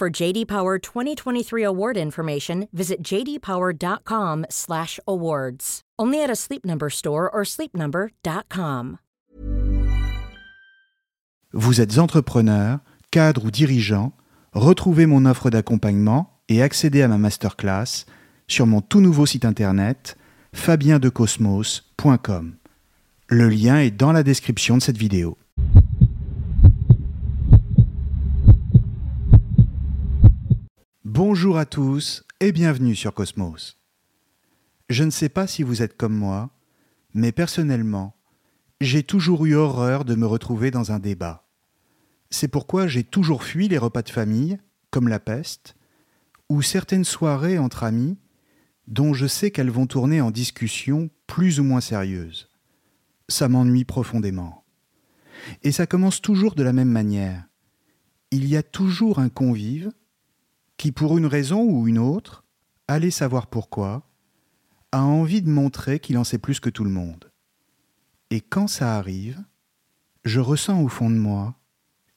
For JD Power 2023 award information, visit jdpower.com/awards. Only at a Sleep Number store or sleepnumber.com. Vous êtes entrepreneur, cadre ou dirigeant, retrouvez mon offre d'accompagnement et accédez à ma masterclass sur mon tout nouveau site internet fabiendecosmos.com. Le lien est dans la description de cette vidéo. Bonjour à tous et bienvenue sur Cosmos. Je ne sais pas si vous êtes comme moi, mais personnellement, j'ai toujours eu horreur de me retrouver dans un débat. C'est pourquoi j'ai toujours fui les repas de famille, comme la peste, ou certaines soirées entre amis, dont je sais qu'elles vont tourner en discussion plus ou moins sérieuse. Ça m'ennuie profondément. Et ça commence toujours de la même manière. Il y a toujours un convive qui, pour une raison ou une autre, allez savoir pourquoi, a envie de montrer qu'il en sait plus que tout le monde. Et quand ça arrive, je ressens au fond de moi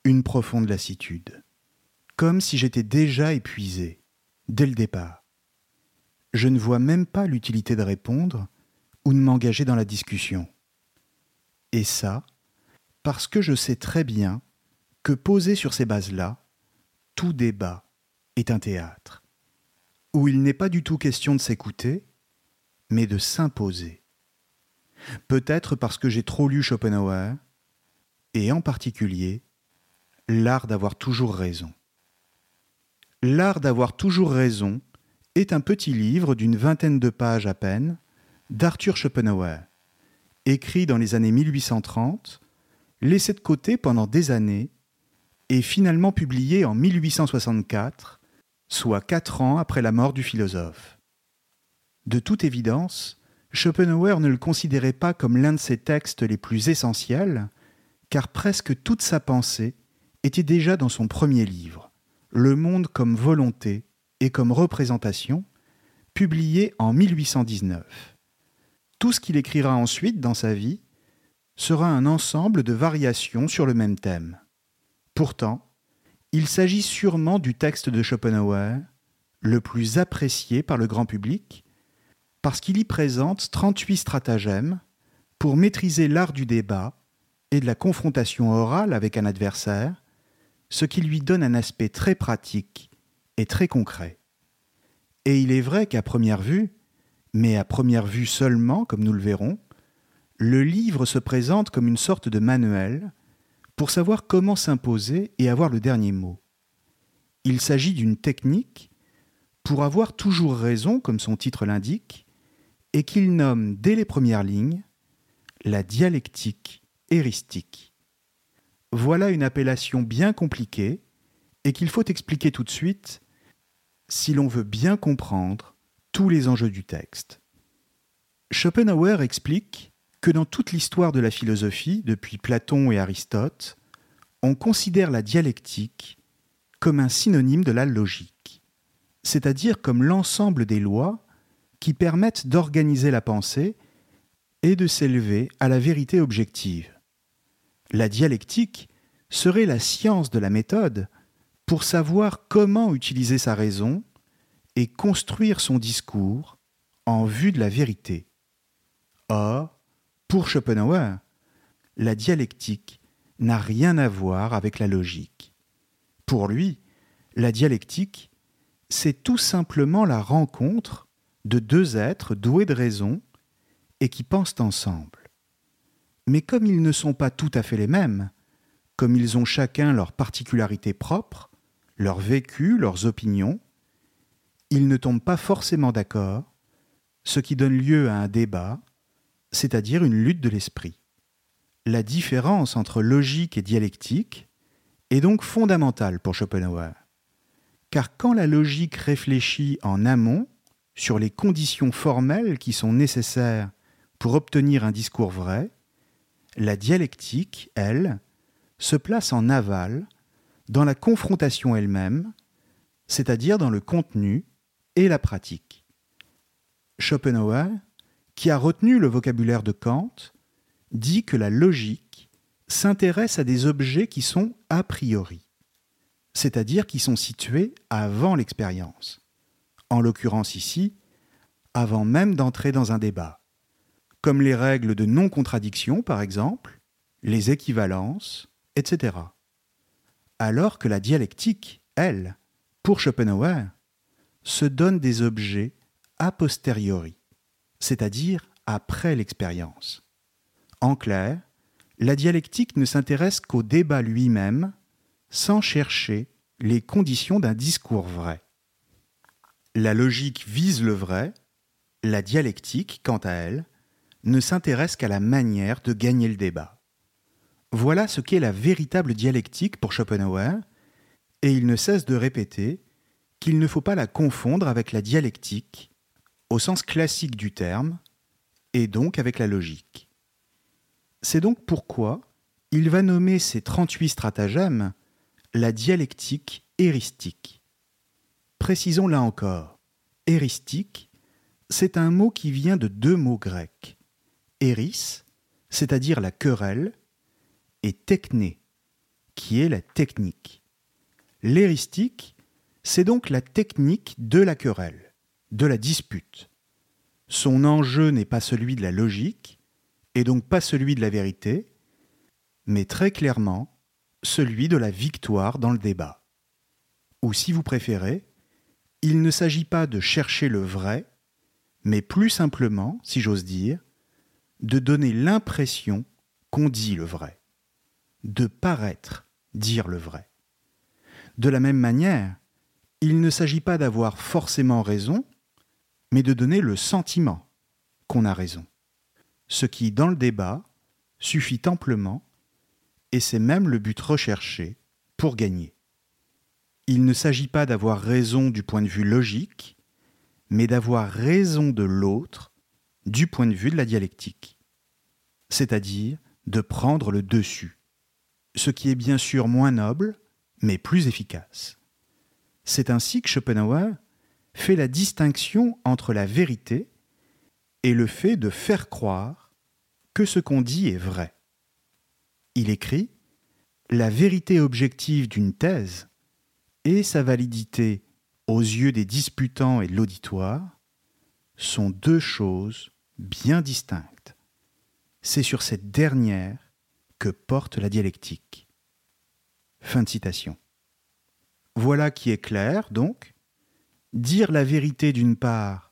une profonde lassitude, comme si j'étais déjà épuisé, dès le départ. Je ne vois même pas l'utilité de répondre ou de m'engager dans la discussion. Et ça, parce que je sais très bien que posé sur ces bases-là, tout débat est un théâtre, où il n'est pas du tout question de s'écouter, mais de s'imposer. Peut-être parce que j'ai trop lu Schopenhauer, et en particulier L'art d'avoir toujours raison. L'art d'avoir toujours raison est un petit livre d'une vingtaine de pages à peine d'Arthur Schopenhauer, écrit dans les années 1830, laissé de côté pendant des années et finalement publié en 1864, soit quatre ans après la mort du philosophe. De toute évidence, Schopenhauer ne le considérait pas comme l'un de ses textes les plus essentiels, car presque toute sa pensée était déjà dans son premier livre, Le monde comme volonté et comme représentation, publié en 1819. Tout ce qu'il écrira ensuite dans sa vie sera un ensemble de variations sur le même thème. Pourtant, il s'agit sûrement du texte de Schopenhauer le plus apprécié par le grand public, parce qu'il y présente 38 stratagèmes pour maîtriser l'art du débat et de la confrontation orale avec un adversaire, ce qui lui donne un aspect très pratique et très concret. Et il est vrai qu'à première vue, mais à première vue seulement, comme nous le verrons, le livre se présente comme une sorte de manuel pour savoir comment s'imposer et avoir le dernier mot. Il s'agit d'une technique pour avoir toujours raison, comme son titre l'indique, et qu'il nomme dès les premières lignes la dialectique héristique. Voilà une appellation bien compliquée et qu'il faut expliquer tout de suite si l'on veut bien comprendre tous les enjeux du texte. Schopenhauer explique que dans toute l'histoire de la philosophie, depuis Platon et Aristote, on considère la dialectique comme un synonyme de la logique, c'est-à-dire comme l'ensemble des lois qui permettent d'organiser la pensée et de s'élever à la vérité objective. La dialectique serait la science de la méthode pour savoir comment utiliser sa raison et construire son discours en vue de la vérité. Or, pour Schopenhauer, la dialectique n'a rien à voir avec la logique. Pour lui, La dialectique, c'est tout simplement la rencontre de deux êtres doués de raison et qui pensent ensemble. Mais comme ils ne sont pas tout à fait les mêmes, comme ils ont chacun leurs particularités propres, leur vécu, leurs opinions, ils ne tombent pas forcément d'accord, ce qui donne lieu à un débat, c'est-à-dire une lutte de l'esprit. La différence entre logique et dialectique est donc fondamentale pour Schopenhauer. Car quand la logique réfléchit en amont sur les conditions formelles qui sont nécessaires pour obtenir un discours vrai, la dialectique, elle, se place en aval dans la confrontation elle-même, c'est-à-dire dans le contenu et la pratique. Schopenhauer, qui a retenu le vocabulaire de Kant, dit que la logique s'intéresse à des objets qui sont a priori, c'est-à-dire qui sont situés avant l'expérience, en l'occurrence ici, avant même d'entrer dans un débat, comme les règles de non-contradiction par exemple, les équivalences, etc. Alors que la dialectique, elle, pour Schopenhauer, se donne des objets a posteriori, c'est-à-dire après l'expérience. En clair, la dialectique ne s'intéresse qu'au débat lui-même sans chercher les conditions d'un discours vrai. La logique vise le vrai, la dialectique, quant à elle, ne s'intéresse qu'à la manière de gagner le débat. Voilà ce qu'est la véritable dialectique pour Schopenhauer, et il ne cesse de répéter qu'il ne faut pas la confondre avec la dialectique, au sens classique du terme, et donc avec la logique. C'est donc pourquoi il va nommer ces 38 stratagèmes la dialectique héristique. Précisons là encore, héristique, c'est un mot qui vient de deux mots grecs. Héris, c'est-à-dire la querelle, et techné, qui est la technique. L'héristique, c'est donc la technique de la querelle, de la dispute. Son enjeu n'est pas celui de la logique, et donc pas celui de la vérité, mais très clairement celui de la victoire dans le débat. Ou si vous préférez, il ne s'agit pas de chercher le vrai, mais plus simplement, si j'ose dire, de donner l'impression qu'on dit le vrai, de paraître dire le vrai. De la même manière, il ne s'agit pas d'avoir forcément raison, mais de donner le sentiment qu'on a raison. Ce qui, dans le débat, suffit amplement, et c'est même le but recherché pour gagner. Il ne s'agit pas d'avoir raison du point de vue logique, mais d'avoir raison de l'autre du point de vue de la dialectique, c'est-à-dire de prendre le dessus, ce qui est bien sûr moins noble, mais plus efficace. C'est ainsi que Schopenhauer fait la distinction entre la vérité et le fait de faire croire que ce qu'on dit est vrai. Il écrit La vérité objective d'une thèse et sa validité aux yeux des disputants et de l'auditoire sont deux choses bien distinctes. C'est sur cette dernière que porte la dialectique. Fin de citation. Voilà qui est clair, donc. Dire la vérité d'une part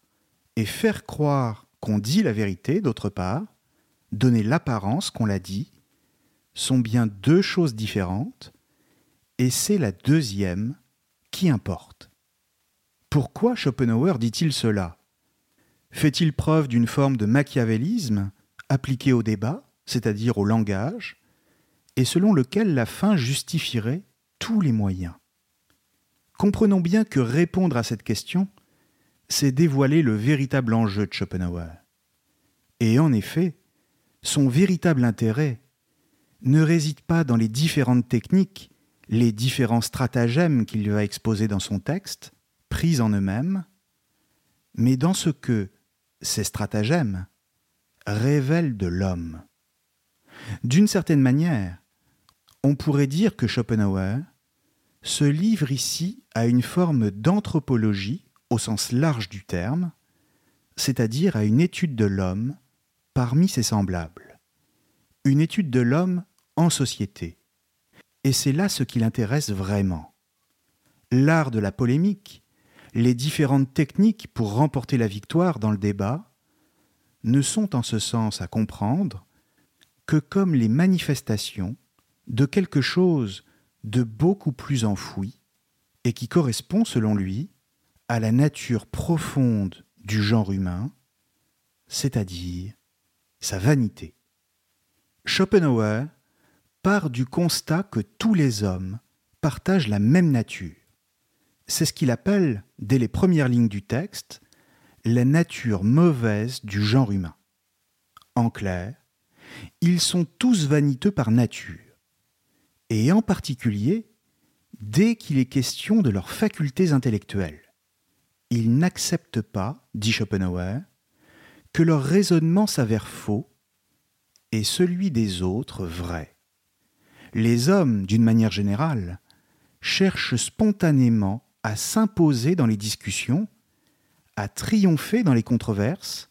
et faire croire qu'on dit la vérité d'autre part, donner l'apparence qu'on l'a dit, sont bien deux choses différentes, et c'est la deuxième qui importe. Pourquoi Schopenhauer dit-il cela? Fait-il preuve d'une forme de machiavélisme appliqué au débat, c'est-à-dire au langage, et selon lequel la fin justifierait tous les moyens? Comprenons bien que répondre à cette question, c'est dévoiler le véritable enjeu de Schopenhauer. Et en effet, son véritable intérêt ne réside pas dans les différentes techniques, les différents stratagèmes qu'il va exposer dans son texte, pris en eux-mêmes, mais dans ce que ces stratagèmes révèlent de l'homme. D'une certaine manière, on pourrait dire que Schopenhauer se livre ici à une forme d'anthropologie au sens large du terme, c'est-à-dire à une étude de l'homme parmi ses semblables, une étude de l'homme en société. Et c'est là ce qui l'intéresse vraiment. l'art de la polémique, les différentes techniques pour remporter la victoire dans le débat, ne sont en ce sens à comprendre que comme les manifestations de quelque chose de beaucoup plus enfoui et qui correspond, selon lui, à la nature profonde du genre humain, c'est-à-dire sa vanité. Schopenhauer part du constat que tous les hommes partagent la même nature. C'est ce qu'il appelle, dès les premières lignes du texte, la nature mauvaise du genre humain. En clair, ils sont tous vaniteux par nature, et en particulier dès qu'il est question de leurs facultés intellectuelles. Ils n'acceptent pas, dit Schopenhauer, que leur raisonnement s'avère faux et celui des autres vrai. Les hommes, d'une manière générale, cherchent spontanément à s'imposer dans les discussions, à triompher dans les controverses,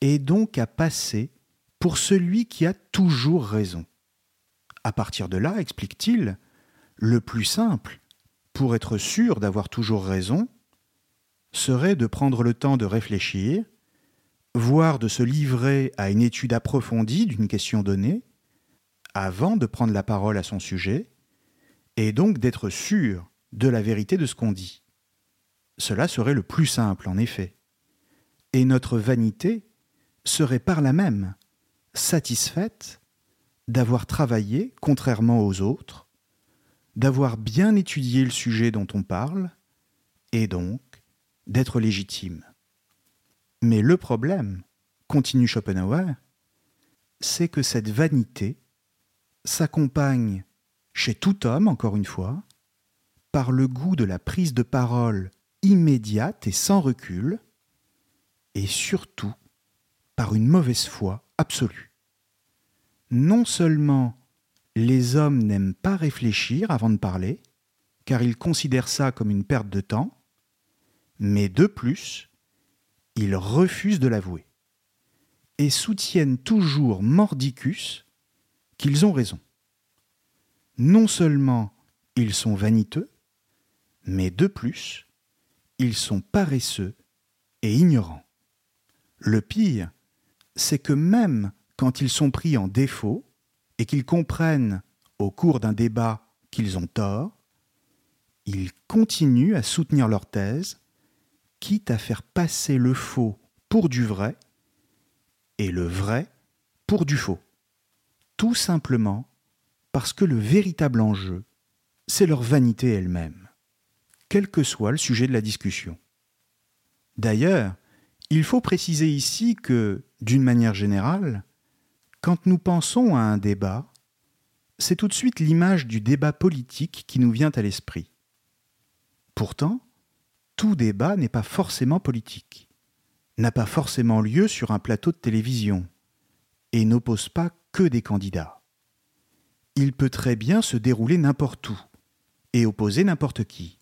et donc à passer pour celui qui a toujours raison. À partir de là, explique-t-il, le plus simple, pour être sûr d'avoir toujours raison, serait de prendre le temps de réfléchir, voire de se livrer à une étude approfondie d'une question donnée, avant de prendre la parole à son sujet, et donc d'être sûr de la vérité de ce qu'on dit. Cela serait le plus simple, en effet. Et notre vanité serait par là même satisfaite d'avoir travaillé contrairement aux autres, d'avoir bien étudié le sujet dont on parle, et donc d'être légitime. Mais le problème, continue Schopenhauer, c'est que cette vanité s'accompagne, chez tout homme encore une fois, par le goût de la prise de parole immédiate et sans recul, et surtout par une mauvaise foi absolue. Non seulement les hommes n'aiment pas réfléchir avant de parler, car ils considèrent ça comme une perte de temps, mais de plus, ils refusent de l'avouer et soutiennent toujours mordicus qu'ils ont raison. Non seulement ils sont vaniteux, mais de plus, ils sont paresseux et ignorants. Le pire, c'est que même quand ils sont pris en défaut et qu'ils comprennent au cours d'un débat qu'ils ont tort, ils continuent à soutenir leur thèse quitte à faire passer le faux pour du vrai et le vrai pour du faux. Tout simplement parce que le véritable enjeu, c'est leur vanité elle-même, quel que soit le sujet de la discussion. D'ailleurs, il faut préciser ici que, d'une manière générale, quand nous pensons à un débat, c'est tout de suite l'image du débat politique qui nous vient à l'esprit. Pourtant, tout débat n'est pas forcément politique, n'a pas forcément lieu sur un plateau de télévision, et n'oppose pas que des candidats. Il peut très bien se dérouler n'importe où, et opposer n'importe qui.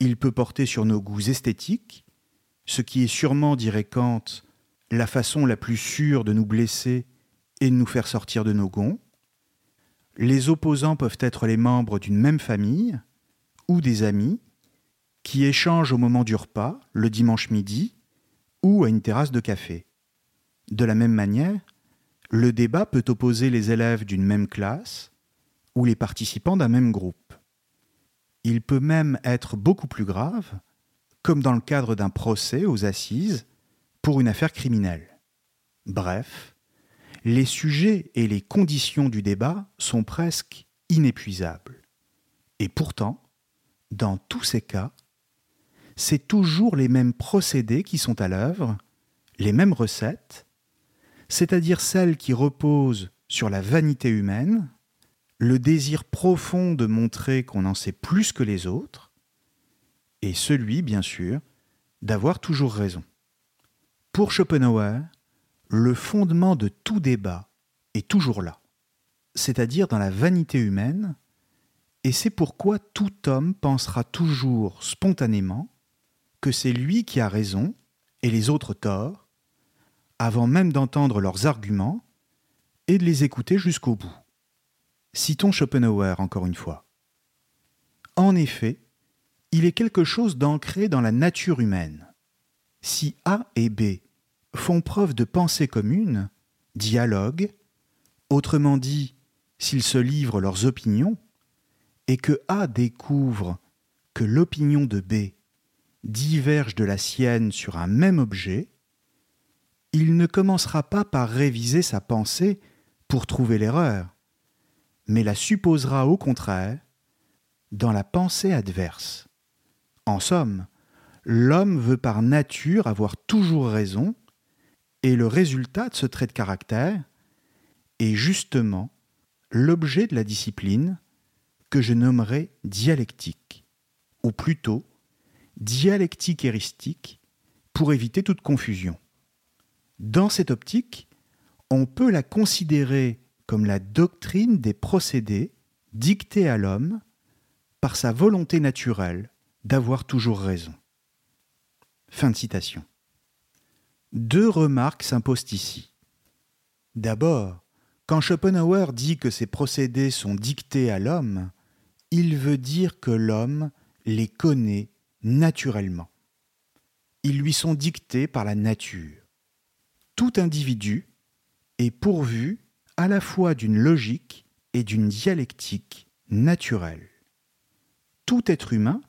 Il peut porter sur nos goûts esthétiques, ce qui est sûrement, dirait Kant, la façon la plus sûre de nous blesser et nous faire sortir de nos gonds. Les opposants peuvent être les membres d'une même famille, ou des amis, qui échangent au moment du repas, le dimanche midi, ou à une terrasse de café. De la même manière, le débat peut opposer les élèves d'une même classe ou les participants d'un même groupe. Il peut même être beaucoup plus grave, comme dans le cadre d'un procès aux assises pour une affaire criminelle. Bref, les sujets et les conditions du débat sont presque inépuisables. Et pourtant, dans tous ces cas, c'est toujours les mêmes procédés qui sont à l'œuvre, les mêmes recettes, c'est-à-dire celles qui reposent sur la vanité humaine, le désir profond de montrer qu'on en sait plus que les autres, et celui, bien sûr, d'avoir toujours raison. Pour Schopenhauer, le fondement de tout débat est toujours là, c'est-à-dire dans la vanité humaine, et c'est pourquoi tout homme pensera toujours spontanément que c'est lui qui a raison et les autres tort, avant même d'entendre leurs arguments et de les écouter jusqu'au bout. Citons Schopenhauer encore une fois. En effet, il est quelque chose d'ancré dans la nature humaine. Si A et B font preuve de pensée commune, dialogue, autrement dit, s'ils se livrent leurs opinions, et que A découvre que l'opinion de B diverge de la sienne sur un même objet, il ne commencera pas par réviser sa pensée pour trouver l'erreur, mais la supposera au contraire dans la pensée adverse. En somme, l'homme veut par nature avoir toujours raison, et le résultat de ce trait de caractère est justement l'objet de la discipline que je nommerai dialectique, ou plutôt dialectique héristique, pour éviter toute confusion. Dans cette optique, on peut la considérer comme la doctrine des procédés dictés à l'homme par sa volonté naturelle d'avoir toujours raison. Fin de citation. Deux remarques s'imposent ici. D'abord, quand Schopenhauer dit que ces procédés sont dictés à l'homme, il veut dire que l'homme les connaît naturellement. Ils lui sont dictés par la nature. Tout individu est pourvu à la fois d'une logique et d'une dialectique naturelle. Tout être humain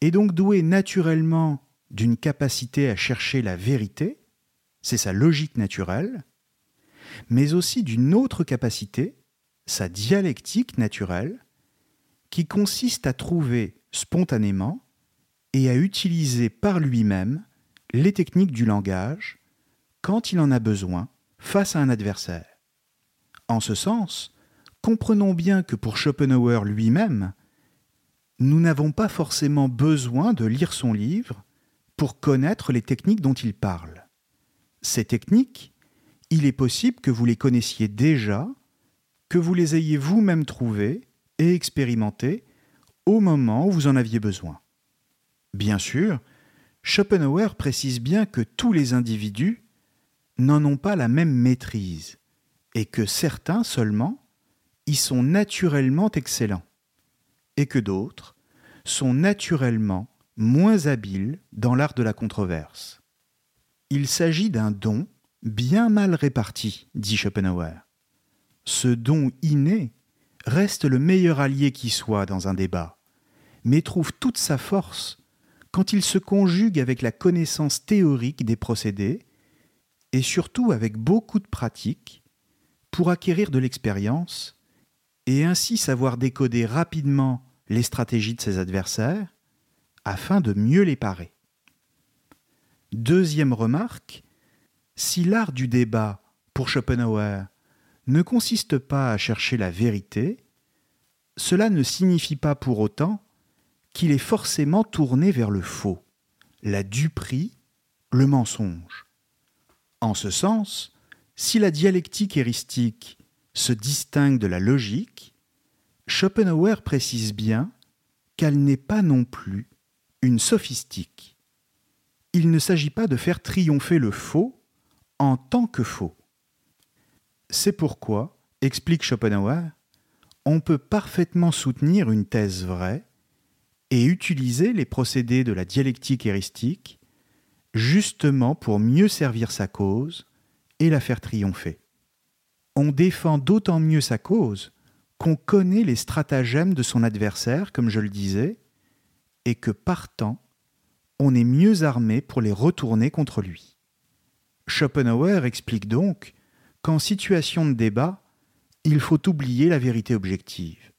est donc doué naturellement d'une capacité à chercher la vérité, c'est sa logique naturelle, mais aussi d'une autre capacité, sa dialectique naturelle, qui consiste à trouver spontanément et à utiliser par lui-même les techniques du langage quand il en a besoin face à un adversaire. En ce sens, comprenons bien que pour Schopenhauer lui-même, nous n'avons pas forcément besoin de lire son livre pour connaître les techniques dont il parle. Ces techniques, il est possible que vous les connaissiez déjà, que vous les ayez vous-même trouvées et expérimentées au moment où vous en aviez besoin. Bien sûr, Schopenhauer précise bien que tous les individus n'en ont pas la même maîtrise et que certains seulement y sont naturellement excellents et que d'autres sont naturellement moins habiles dans l'art de la controverse. Il s'agit d'un don bien mal réparti, dit Schopenhauer. Ce don inné reste le meilleur allié qui soit dans un débat, mais trouve toute sa force quand il se conjugue avec la connaissance théorique des procédés et surtout avec beaucoup de pratique pour acquérir de l'expérience et ainsi savoir décoder rapidement les stratégies de ses adversaires afin de mieux les parer. Deuxième remarque, si l'art du débat, pour Schopenhauer, ne consiste pas à chercher la vérité, cela ne signifie pas pour autant qu'il est forcément tourné vers le faux, la duperie, le mensonge. En ce sens, si la dialectique héristique se distingue de la logique, Schopenhauer précise bien qu'elle n'est pas non plus une sophistique. Il ne s'agit pas de faire triompher le faux en tant que faux. C'est pourquoi, explique Schopenhauer, on peut parfaitement soutenir une thèse vraie et utiliser les procédés de la dialectique héristique justement pour mieux servir sa cause et la faire triompher. On défend d'autant mieux sa cause qu'on connaît les stratagèmes de son adversaire, comme je le disais, et que partant, on est mieux armé pour les retourner contre lui. Schopenhauer explique donc qu'en situation de débat, il faut oublier la vérité objective,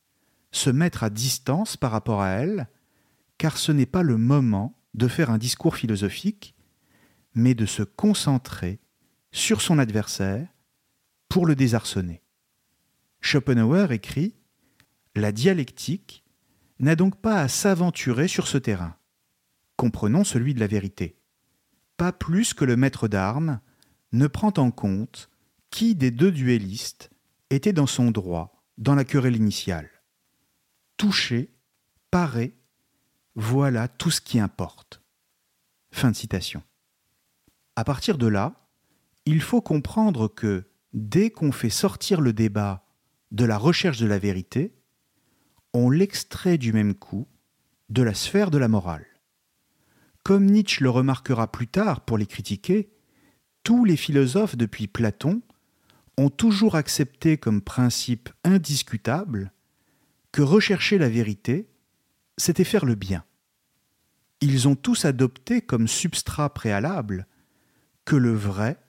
se mettre à distance par rapport à elle, car ce n'est pas le moment de faire un discours philosophique, mais de se concentrer sur son adversaire pour le désarçonner. Schopenhauer écrit La dialectique n'a donc pas à s'aventurer sur ce terrain. Comprenons celui de la vérité. Pas plus que le maître d'armes ne prend en compte qui des deux duellistes était dans son droit dans la querelle initiale. Toucher, parer, voilà tout ce qui importe. Fin de citation. À partir de là, il faut comprendre que dès qu'on fait sortir le débat de la recherche de la vérité, on l'extrait du même coup de la sphère de la morale. Comme Nietzsche le remarquera plus tard pour les critiquer, tous les philosophes depuis Platon ont toujours accepté comme principe indiscutable que rechercher la vérité, c'était faire le bien. Ils ont tous adopté comme substrat préalable que le vrai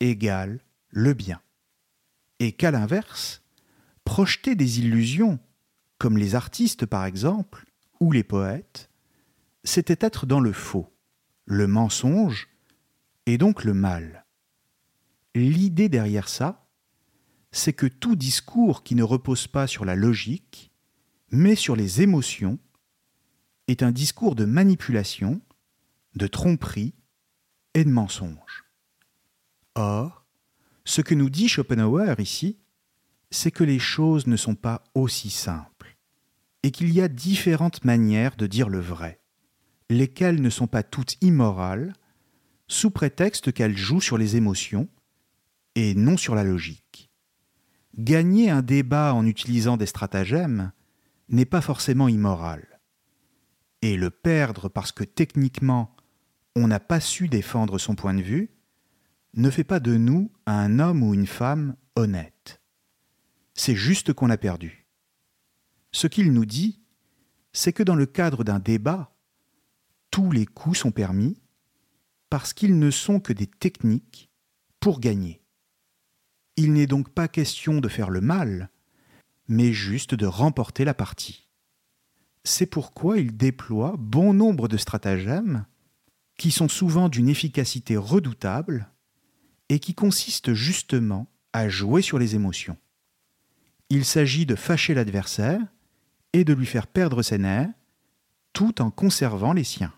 égale le bien, et qu'à l'inverse, projeter des illusions, comme les artistes par exemple, ou les poètes, c'était être dans le faux, le mensonge, et donc le mal. L'idée derrière ça, c'est que tout discours qui ne repose pas sur la logique, mais sur les émotions, est un discours de manipulation, de tromperie et de mensonge. Or, ce que nous dit Schopenhauer ici, c'est que les choses ne sont pas aussi simples, et qu'il y a différentes manières de dire le vrai, lesquelles ne sont pas toutes immorales, sous prétexte qu'elles jouent sur les émotions et non sur la logique. Gagner un débat en utilisant des stratagèmes n'est pas forcément immoral. Et le perdre parce que techniquement on n'a pas su défendre son point de vue ne fait pas de nous un homme ou une femme honnête. C'est juste qu'on a perdu. Ce qu'il nous dit, c'est que dans le cadre d'un débat, tous les coups sont permis parce qu'ils ne sont que des techniques pour gagner. Il n'est donc pas question de faire le mal, mais juste de remporter la partie. C'est pourquoi il déploie bon nombre de stratagèmes qui sont souvent d'une efficacité redoutable et qui consistent justement à jouer sur les émotions. Il s'agit de fâcher l'adversaire et de lui faire perdre ses nerfs tout en conservant les siens.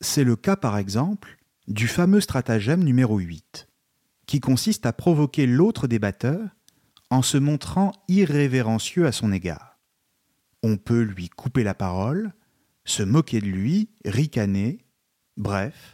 C'est le cas par exemple du fameux stratagème numéro 8, qui consiste à provoquer l'autre débatteur en se montrant irrévérencieux à son égard. On peut lui couper la parole, se moquer de lui, ricaner, bref.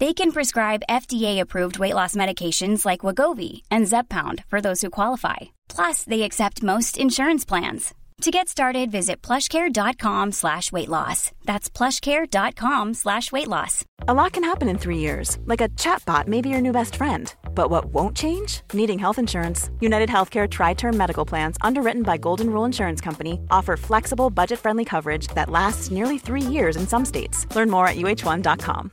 They can prescribe FDA-approved weight loss medications like Wagovi and Zepbound for those who qualify. Plus, they accept most insurance plans. To get started, visit plushcare.com slash weight loss. That's plushcare.com slash weight loss. A lot can happen in three years, like a chatbot may be your new best friend. But what won't change? Needing health insurance. United Healthcare Tri Term Medical Plans, underwritten by Golden Rule Insurance Company, offer flexible, budget friendly coverage that lasts nearly three years in some states. Learn more at uh1.com.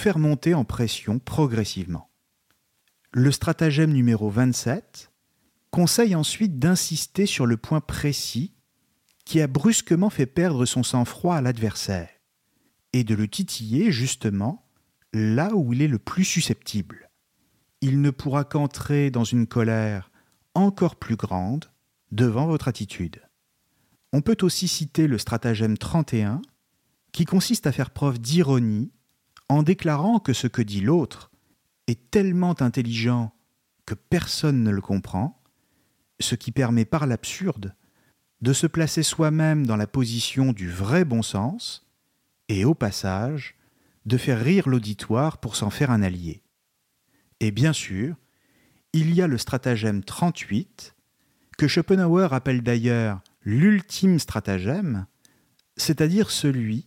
Faire monter en pression progressivement. Le stratagème numéro 27 conseille ensuite d'insister sur le point précis qui a brusquement fait perdre son sang-froid à l'adversaire, et de le titiller justement là où il est le plus susceptible. Il ne pourra qu'entrer dans une colère encore plus grande devant votre attitude. On peut aussi citer le stratagème 31, qui consiste à faire preuve d'ironie en déclarant que ce que dit l'autre est tellement intelligent que personne ne le comprend, ce qui permet par l'absurde de se placer soi-même dans la position du vrai bon sens et au passage de faire rire l'auditoire pour s'en faire un allié. Et bien sûr, il y a le stratagème 38, que Schopenhauer appelle d'ailleurs l'ultime stratagème, c'est-à-dire celui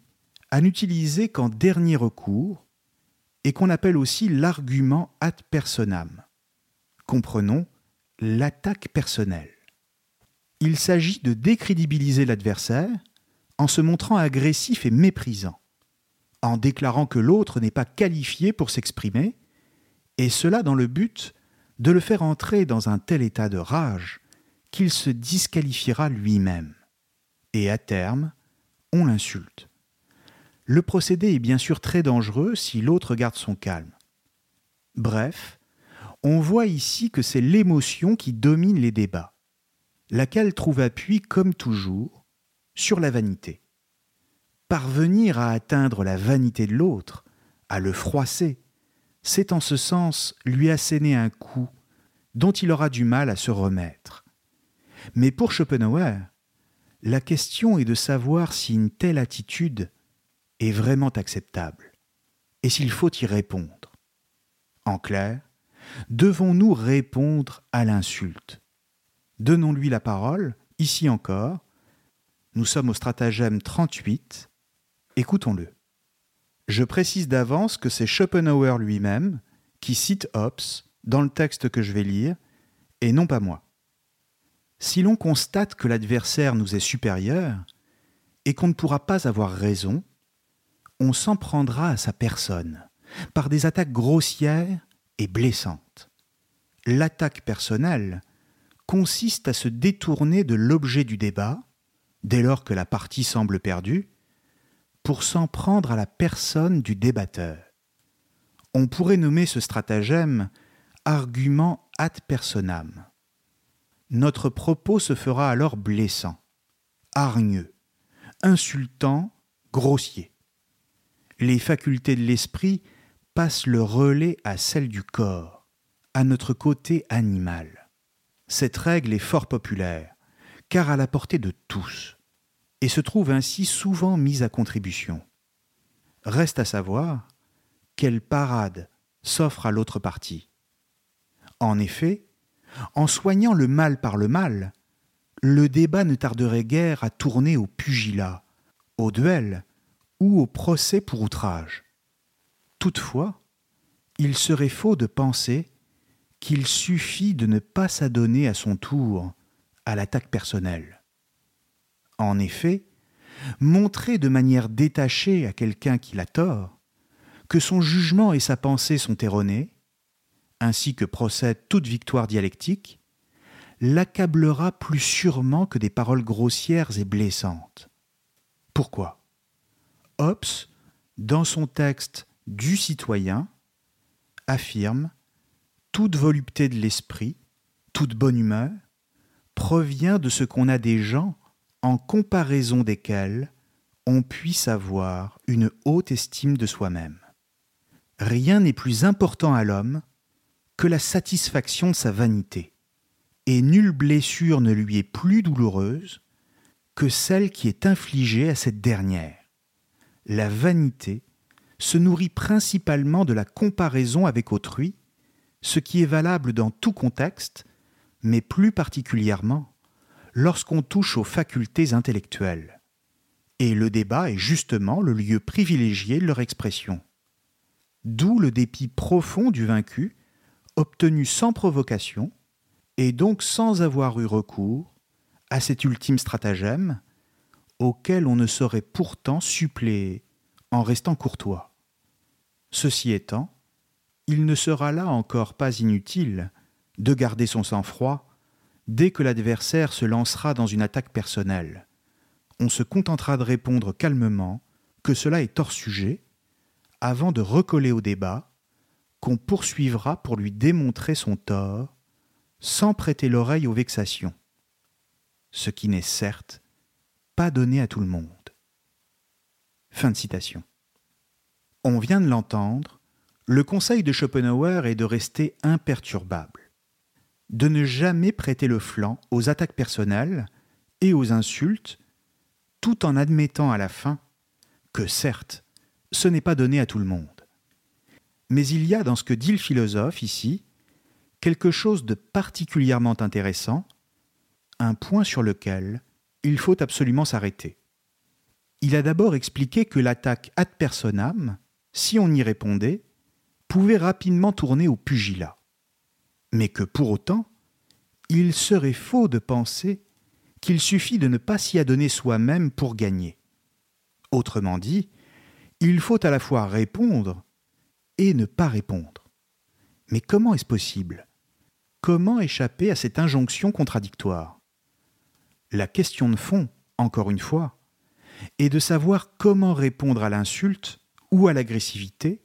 à n'utiliser qu'en dernier recours et qu'on appelle aussi l'argument ad personam. Comprenons l'attaque personnelle. Il s'agit de décrédibiliser l'adversaire en se montrant agressif et méprisant, en déclarant que l'autre n'est pas qualifié pour s'exprimer, et cela dans le but de le faire entrer dans un tel état de rage qu'il se disqualifiera lui-même. Et à terme, on l'insulte. Le procédé est bien sûr très dangereux si l'autre garde son calme. Bref, on voit ici que c'est l'émotion qui domine les débats, laquelle trouve appui, comme toujours, sur la vanité. Parvenir à atteindre la vanité de l'autre, à le froisser, c'est en ce sens lui asséner un coup dont il aura du mal à se remettre. Mais pour Schopenhauer, la question est de savoir si une telle attitude est vraiment acceptable et s'il faut y répondre. En clair, devons-nous répondre à l'insulte? Donnons-lui la parole, ici encore. Nous sommes au stratagème 38. Écoutons-le. Je précise d'avance que c'est Schopenhauer lui-même qui cite Hobbes dans le texte que je vais lire, et non pas moi. Si l'on constate que l'adversaire nous est supérieur, et qu'on ne pourra pas avoir raison, on s'en prendra à sa personne, par des attaques grossières et blessantes. L'attaque personnelle consiste à se détourner de l'objet du débat, dès lors que la partie semble perdue, pour s'en prendre à la personne du débatteur. On pourrait nommer ce stratagème argument ad personam. Notre propos se fera alors blessant, hargneux, insultant, grossier. Les facultés de l'esprit passent le relais à celles du corps, à notre côté animal. Cette règle est fort populaire, car à la portée de tous et se trouve ainsi souvent mise à contribution. Reste à savoir quelle parade s'offre à l'autre partie. En effet, en soignant le mal par le mal, le débat ne tarderait guère à tourner au pugilat, au duel ou au procès pour outrage. Toutefois, il serait faux de penser qu'il suffit de ne pas s'adonner à son tour à l'attaque personnelle. En effet, montrer de manière détachée à quelqu'un qui l'a tort que son jugement et sa pensée sont erronés, ainsi que procède toute victoire dialectique, l'accablera plus sûrement que des paroles grossières et blessantes. Pourquoi? Hobbes, dans son texte Du citoyen, affirme Toute volupté de l'esprit, toute bonne humeur, provient de ce qu'on a des gens en comparaison desquels on puisse avoir une haute estime de soi-même. Rien n'est plus important à l'homme que la satisfaction de sa vanité, et nulle blessure ne lui est plus douloureuse que celle qui est infligée à cette dernière. La vanité se nourrit principalement de la comparaison avec autrui, ce qui est valable dans tout contexte, mais plus particulièrement lorsqu'on touche aux facultés intellectuelles. Et le débat est justement le lieu privilégié de leur expression. D'où le dépit profond du vaincu, obtenu sans provocation, et donc sans avoir eu recours à cet ultime stratagème, auquel on ne saurait pourtant suppléer en restant courtois. Ceci étant, il ne sera là encore pas inutile de garder son sang-froid dès que l'adversaire se lancera dans une attaque personnelle. On se contentera de répondre calmement que cela est hors sujet, avant de recoller au débat, qu'on poursuivra pour lui démontrer son tort, sans prêter l'oreille aux vexations. Ce qui n'est certes pas donné à tout le monde. Fin de citation. On vient de l'entendre, le conseil de Schopenhauer est de rester imperturbable de ne jamais prêter le flanc aux attaques personnelles et aux insultes, tout en admettant à la fin que certes, ce n'est pas donné à tout le monde. Mais il y a dans ce que dit le philosophe ici quelque chose de particulièrement intéressant, un point sur lequel il faut absolument s'arrêter. Il a d'abord expliqué que l'attaque ad personam, si on y répondait, pouvait rapidement tourner au pugilat, mais que pour autant, il serait faux de penser qu'il suffit de ne pas s'y adonner soi-même pour gagner. Autrement dit, il faut à la fois répondre et ne pas répondre. Mais comment est-ce possible? Comment échapper à cette injonction contradictoire? La question de fond, encore une fois, est de savoir comment répondre à l'insulte ou à l'agressivité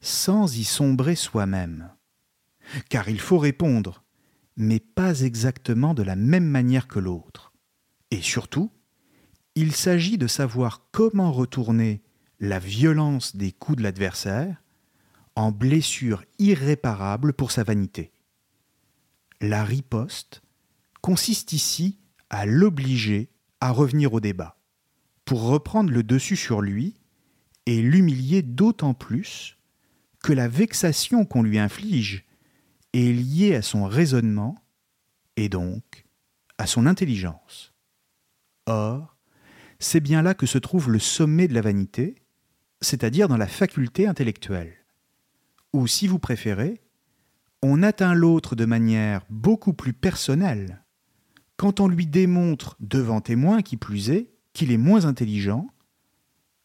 sans y sombrer soi-même. Car il faut répondre, mais pas exactement de la même manière que l'autre. Et surtout, il s'agit de savoir comment retourner la violence des coups de l'adversaire en blessure irréparable pour sa vanité. La riposte consiste ici à l'obliger à revenir au débat, pour reprendre le dessus sur lui et l'humilier d'autant plus que la vexation qu'on lui inflige est liée à son raisonnement et donc à son intelligence. Or, c'est bien là que se trouve le sommet de la vanité, c'est-à-dire dans la faculté intellectuelle. Ou si vous préférez, on atteint l'autre de manière beaucoup plus personnelle quand on lui démontre devant témoin qui plus est qu'il est moins intelligent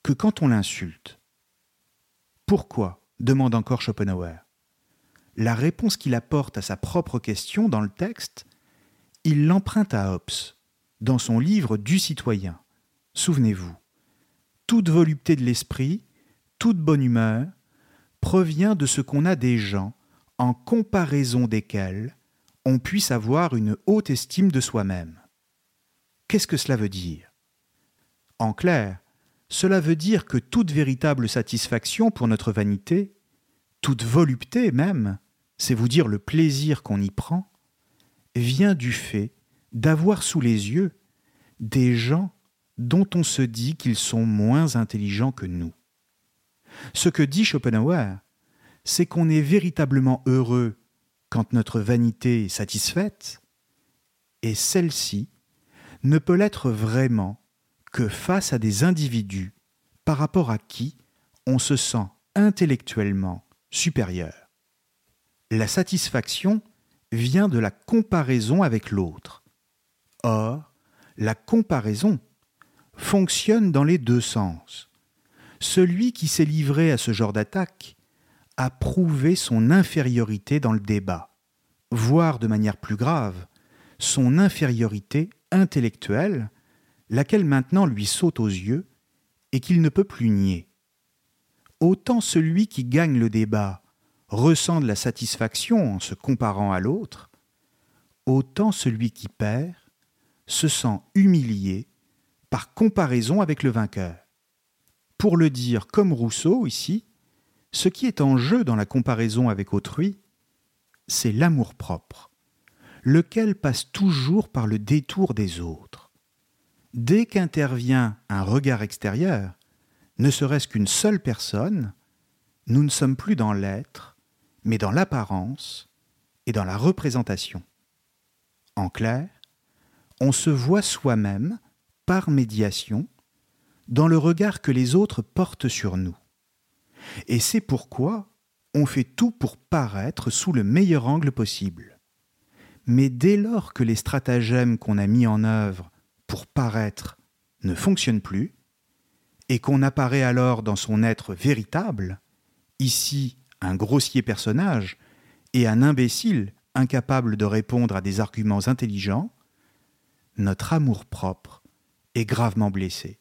que quand on l'insulte. Pourquoi demande encore Schopenhauer. La réponse qu'il apporte à sa propre question dans le texte, il l'emprunte à Hobbes dans son livre Du citoyen. Souvenez-vous, toute volupté de l'esprit, toute bonne humeur, provient de ce qu'on a des gens en comparaison desquels on puisse avoir une haute estime de soi-même. Qu'est-ce que cela veut dire? En clair, cela veut dire que toute véritable satisfaction pour notre vanité, toute volupté même, c'est vous dire le plaisir qu'on y prend, vient du fait d'avoir sous les yeux des gens dont on se dit qu'ils sont moins intelligents que nous. Ce que dit Schopenhauer, c'est qu'on est véritablement heureux quand notre vanité est satisfaite, et celle-ci ne peut l'être vraiment que face à des individus par rapport à qui on se sent intellectuellement supérieur. La satisfaction vient de la comparaison avec l'autre. Or, la comparaison fonctionne dans les deux sens. Celui qui s'est livré à ce genre d'attaque a prouvé son infériorité dans le débat, voire de manière plus grave, son infériorité intellectuelle, laquelle maintenant lui saute aux yeux et qu'il ne peut plus nier. Autant celui qui gagne le débat ressent de la satisfaction en se comparant à l'autre, autant celui qui perd se sent humilié par comparaison avec le vainqueur. Pour le dire comme Rousseau ici, ce qui est en jeu dans la comparaison avec autrui, c'est l'amour-propre, lequel passe toujours par le détour des autres. Dès qu'intervient un regard extérieur, ne serait-ce qu'une seule personne, nous ne sommes plus dans l'être, mais dans l'apparence et dans la représentation. En clair, on se voit soi-même, par médiation, dans le regard que les autres portent sur nous. Et c'est pourquoi on fait tout pour paraître sous le meilleur angle possible. Mais dès lors que les stratagèmes qu'on a mis en œuvre pour paraître ne fonctionnent plus, et qu'on apparaît alors dans son être véritable, ici un grossier personnage et un imbécile incapable de répondre à des arguments intelligents, notre amour-propre est gravement blessé.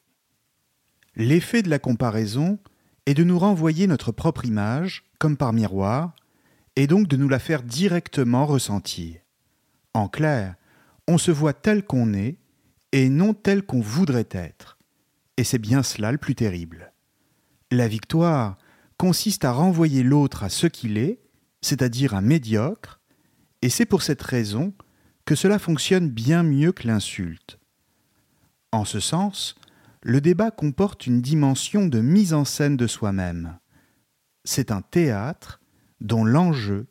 L'effet de la comparaison est de nous renvoyer notre propre image, comme par miroir, et donc de nous la faire directement ressentir. En clair, on se voit tel qu'on est et non tel qu'on voudrait être. Et c'est bien cela le plus terrible. La victoire consiste à renvoyer l'autre à ce qu'il est, c'est-à-dire un médiocre, et c'est pour cette raison que cela fonctionne bien mieux que l'insulte. En ce sens, le débat comporte une dimension de mise en scène de soi-même. C'est un théâtre dont l'enjeu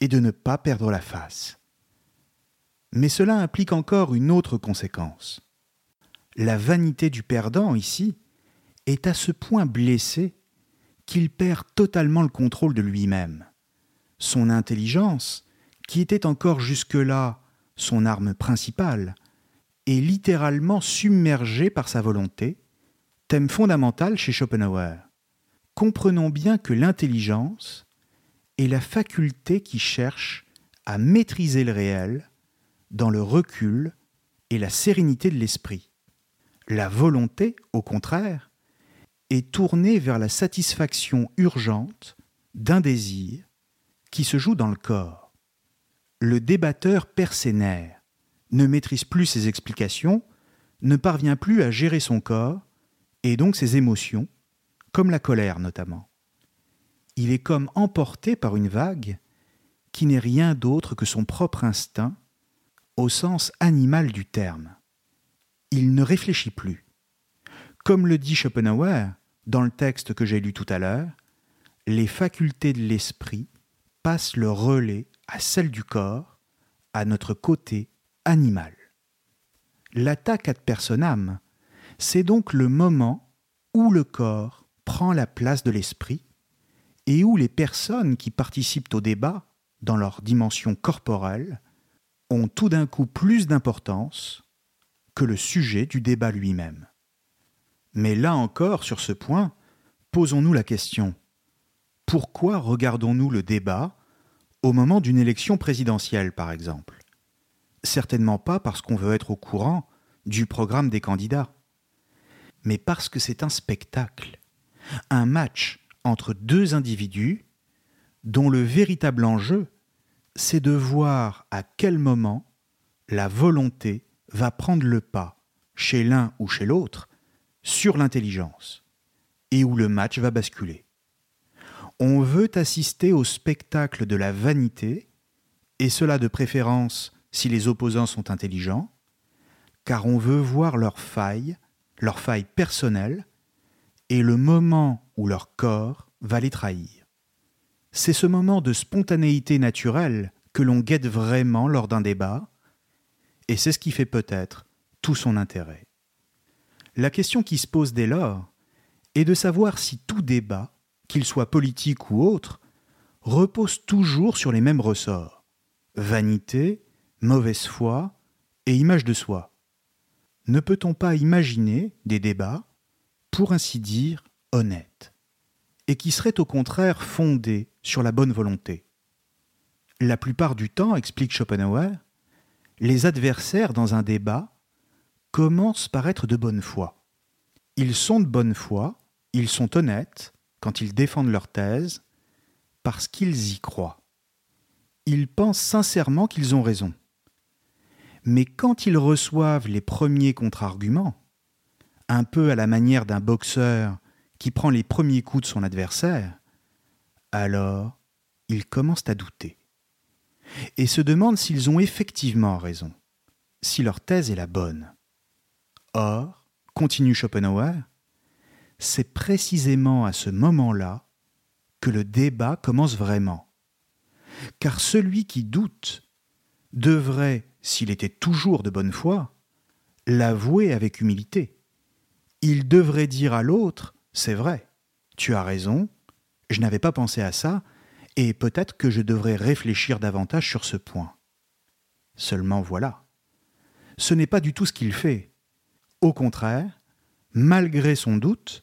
et de ne pas perdre la face. Mais cela implique encore une autre conséquence. La vanité du perdant, ici, est à ce point blessée qu'il perd totalement le contrôle de lui-même. Son intelligence, qui était encore jusque-là son arme principale, est littéralement submergée par sa volonté, thème fondamental chez Schopenhauer. Comprenons bien que l'intelligence est la faculté qui cherche à maîtriser le réel dans le recul et la sérénité de l'esprit. La volonté, au contraire, est tournée vers la satisfaction urgente d'un désir qui se joue dans le corps. Le débatteur nerfs, ne maîtrise plus ses explications, ne parvient plus à gérer son corps et donc ses émotions, comme la colère notamment. Il est comme emporté par une vague qui n'est rien d'autre que son propre instinct au sens animal du terme. Il ne réfléchit plus. Comme le dit Schopenhauer dans le texte que j'ai lu tout à l'heure, les facultés de l'esprit passent le relais à celles du corps, à notre côté L'attaque ad personam, c'est donc le moment où le corps prend la place de l'esprit et où les personnes qui participent au débat, dans leur dimension corporelle, ont tout d'un coup plus d'importance que le sujet du débat lui-même. Mais là encore, sur ce point, posons-nous la question. Pourquoi regardons-nous le débat au moment d'une élection présidentielle, par exemple? Certainement pas parce qu'on veut être au courant du programme des candidats, mais parce que c'est un spectacle, un match entre deux individus dont le véritable enjeu, c'est de voir à quel moment la volonté va prendre le pas, chez l'un ou chez l'autre, sur l'intelligence, et où le match va basculer. On veut assister au spectacle de la vanité, et cela de préférence si les opposants sont intelligents, car on veut voir leurs failles, leurs failles personnelles, et le moment où leur corps va les trahir. C'est ce moment de spontanéité naturelle que l'on guette vraiment lors d'un débat, et c'est ce qui fait peut-être tout son intérêt. La question qui se pose dès lors est de savoir si tout débat qu'il soit politique ou autre, repose toujours sur les mêmes ressorts vanité, mauvaise foi et image de soi. Ne peut-on pas imaginer des débats, pour ainsi dire, honnêtes, et qui seraient au contraire fondés sur la bonne volonté? La plupart du temps, explique Schopenhauer, les adversaires dans un débat commencent par être de bonne foi. Ils sont de bonne foi, ils sont honnêtes, quand ils défendent leur thèse parce qu'ils y croient. Ils pensent sincèrement qu'ils ont raison. Mais quand ils reçoivent les premiers contre-arguments, un peu à la manière d'un boxeur qui prend les premiers coups de son adversaire, alors ils commencent à douter et se demandent s'ils ont effectivement raison, si leur thèse est la bonne. Or, continue Schopenhauer, c'est précisément à ce moment-là que le débat commence vraiment. Car celui qui doute devrait, s'il était toujours de bonne foi, l'avouer avec humilité. Il devrait dire à l'autre, c'est vrai, tu as raison, je n'avais pas pensé à ça, et peut-être que je devrais réfléchir davantage sur ce point. Seulement voilà. Ce n'est pas du tout ce qu'il fait. Au contraire, malgré son doute,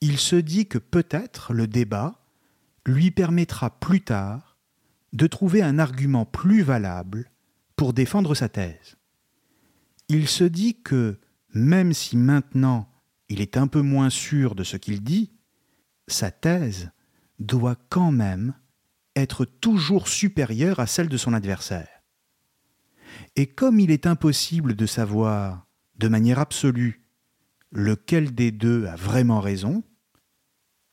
il se dit que peut-être le débat lui permettra plus tard de trouver un argument plus valable pour défendre sa thèse. Il se dit que, même si maintenant il est un peu moins sûr de ce qu'il dit, sa thèse doit quand même être toujours supérieure à celle de son adversaire. Et comme il est impossible de savoir, de manière absolue, lequel des deux a vraiment raison,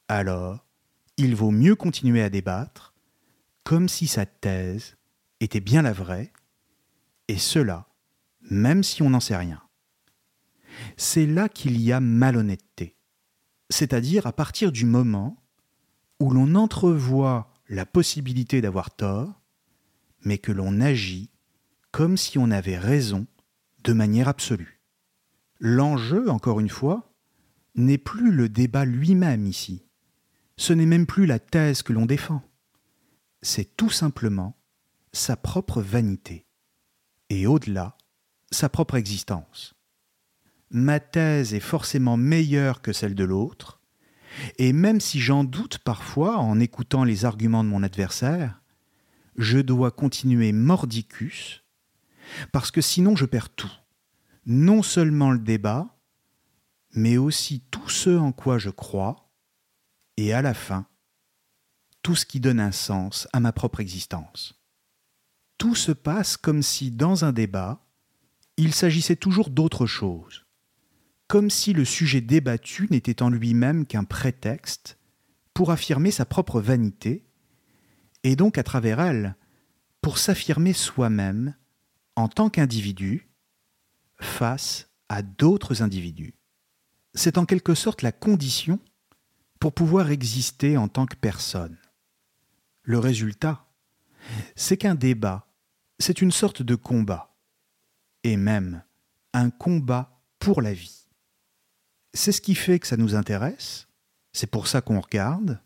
alors il vaut mieux continuer à débattre comme si sa thèse était bien la vraie, et cela même si on n'en sait rien. C'est là qu'il y a malhonnêteté, c'est-à-dire à partir du moment où l'on entrevoit la possibilité d'avoir tort, mais que l'on agit comme si on avait raison de manière absolue. L'enjeu, encore une fois, n'est plus le débat lui-même ici. Ce n'est même plus la thèse que l'on défend. C'est tout simplement sa propre vanité. Et au-delà, sa propre existence. Ma thèse est forcément meilleure que celle de l'autre, et même si j'en doute parfois en écoutant les arguments de mon adversaire, je dois continuer mordicus, parce que sinon je perds tout. Non seulement le débat, mais aussi tout ce en quoi je crois, et à la fin, tout ce qui donne un sens à ma propre existence. Tout se passe comme si, dans un débat, il s'agissait toujours d'autre chose, comme si le sujet débattu n'était en lui-même qu'un prétexte pour affirmer sa propre vanité, et donc à travers elle, pour s'affirmer soi-même en tant qu'individu face à d'autres individus. C'est en quelque sorte la condition pour pouvoir exister en tant que personne. Le résultat, c'est qu'un débat, c'est une sorte de combat, et même un combat pour la vie. C'est ce qui fait que ça nous intéresse, c'est pour ça qu'on regarde,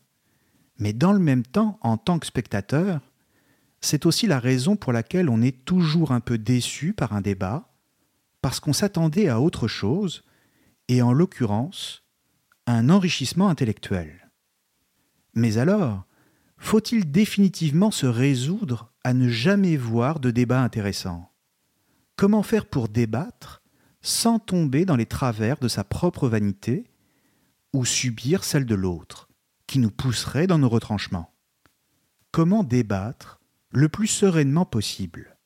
mais dans le même temps, en tant que spectateur, c'est aussi la raison pour laquelle on est toujours un peu déçu par un débat, parce qu'on s'attendait à autre chose, et en l'occurrence, un enrichissement intellectuel. Mais alors, faut-il définitivement se résoudre à ne jamais voir de débat intéressant Comment faire pour débattre sans tomber dans les travers de sa propre vanité ou subir celle de l'autre, qui nous pousserait dans nos retranchements? Comment débattre le plus sereinement possible?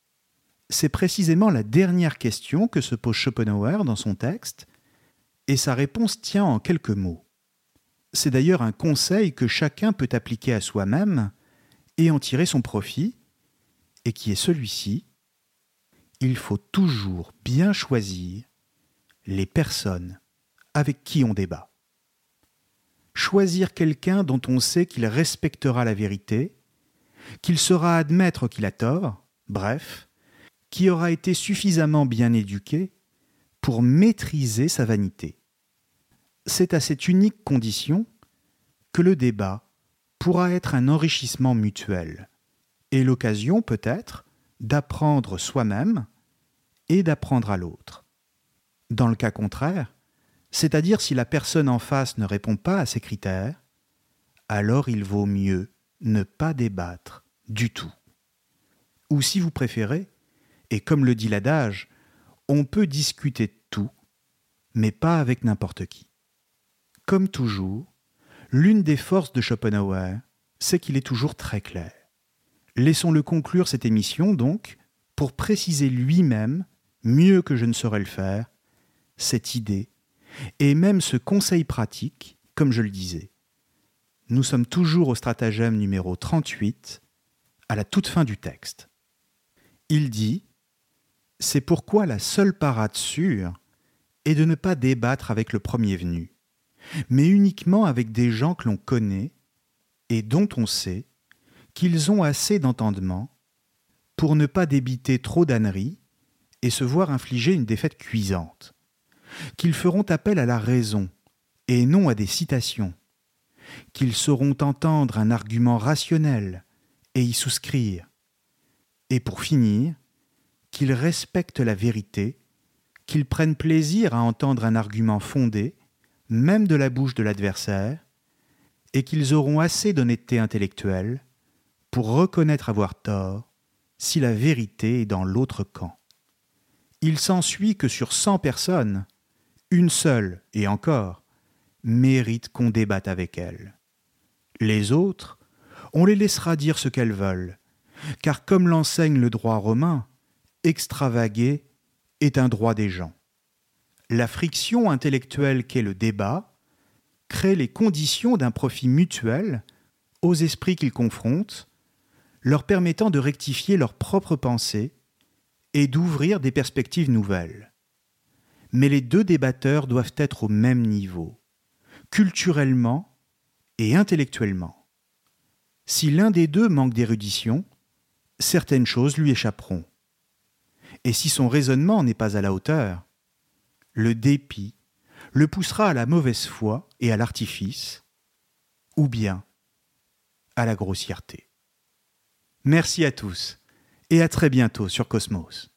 C'est précisément la dernière question que se pose Schopenhauer dans son texte, et sa réponse tient en quelques mots. C'est d'ailleurs un conseil que chacun peut appliquer à soi-même et en tirer son profit, et qui est celui-ci. Il faut toujours bien choisir les personnes avec qui on débat. Choisir quelqu'un dont on sait qu'il respectera la vérité, qu'il saura admettre qu'il a tort, bref, qui aura été suffisamment bien éduqué pour maîtriser sa vanité. C'est à cette unique condition que le débat pourra être un enrichissement mutuel et l'occasion peut-être d'apprendre soi-même et d'apprendre à l'autre. Dans le cas contraire, c'est-à-dire si la personne en face ne répond pas à ces critères, alors il vaut mieux ne pas débattre du tout. Ou si vous préférez, et comme le dit l'adage, on peut discuter de tout, mais pas avec n'importe qui. Comme toujours, l'une des forces de Schopenhauer, c'est qu'il est toujours très clair. Laissons-le conclure cette émission, donc, pour préciser lui-même, mieux que je ne saurais le faire, cette idée, et même ce conseil pratique, comme je le disais. Nous sommes toujours au stratagème numéro 38, à la toute fin du texte. Il dit C'est pourquoi la seule parade sûre est de ne pas débattre avec le premier venu, mais uniquement avec des gens que l'on connaît et dont on sait qu'ils ont assez d'entendement pour ne pas débiter trop d'âneries et se voir infliger une défaite cuisante, qu'ils feront appel à la raison et non à des citations, qu'ils sauront entendre un argument rationnel et y souscrire, et pour finir, qu'ils respectent la vérité, qu'ils prennent plaisir à entendre un argument fondé, même de la bouche de l'adversaire, et qu'ils auront assez d'honnêteté intellectuelle pour reconnaître avoir tort si la vérité est dans l'autre camp. Il s'ensuit que sur cent personnes, une seule, et encore, mérite qu'on débatte avec elle. Les autres, on les laissera dire ce qu'elles veulent, car comme l'enseigne le droit romain, extravaguer est un droit des gens. La friction intellectuelle qu'est le débat crée les conditions d'un profit mutuel aux esprits qu'ils confrontent, leur permettant de rectifier leurs propres pensées et d'ouvrir des perspectives nouvelles. Mais les deux débatteurs doivent être au même niveau, culturellement et intellectuellement. Si l'un des deux manque d'érudition, certaines choses lui échapperont. Et si son raisonnement n'est pas à la hauteur, le dépit le poussera à la mauvaise foi et à l'artifice, ou bien à la grossièreté. Merci à tous et à très bientôt sur Cosmos.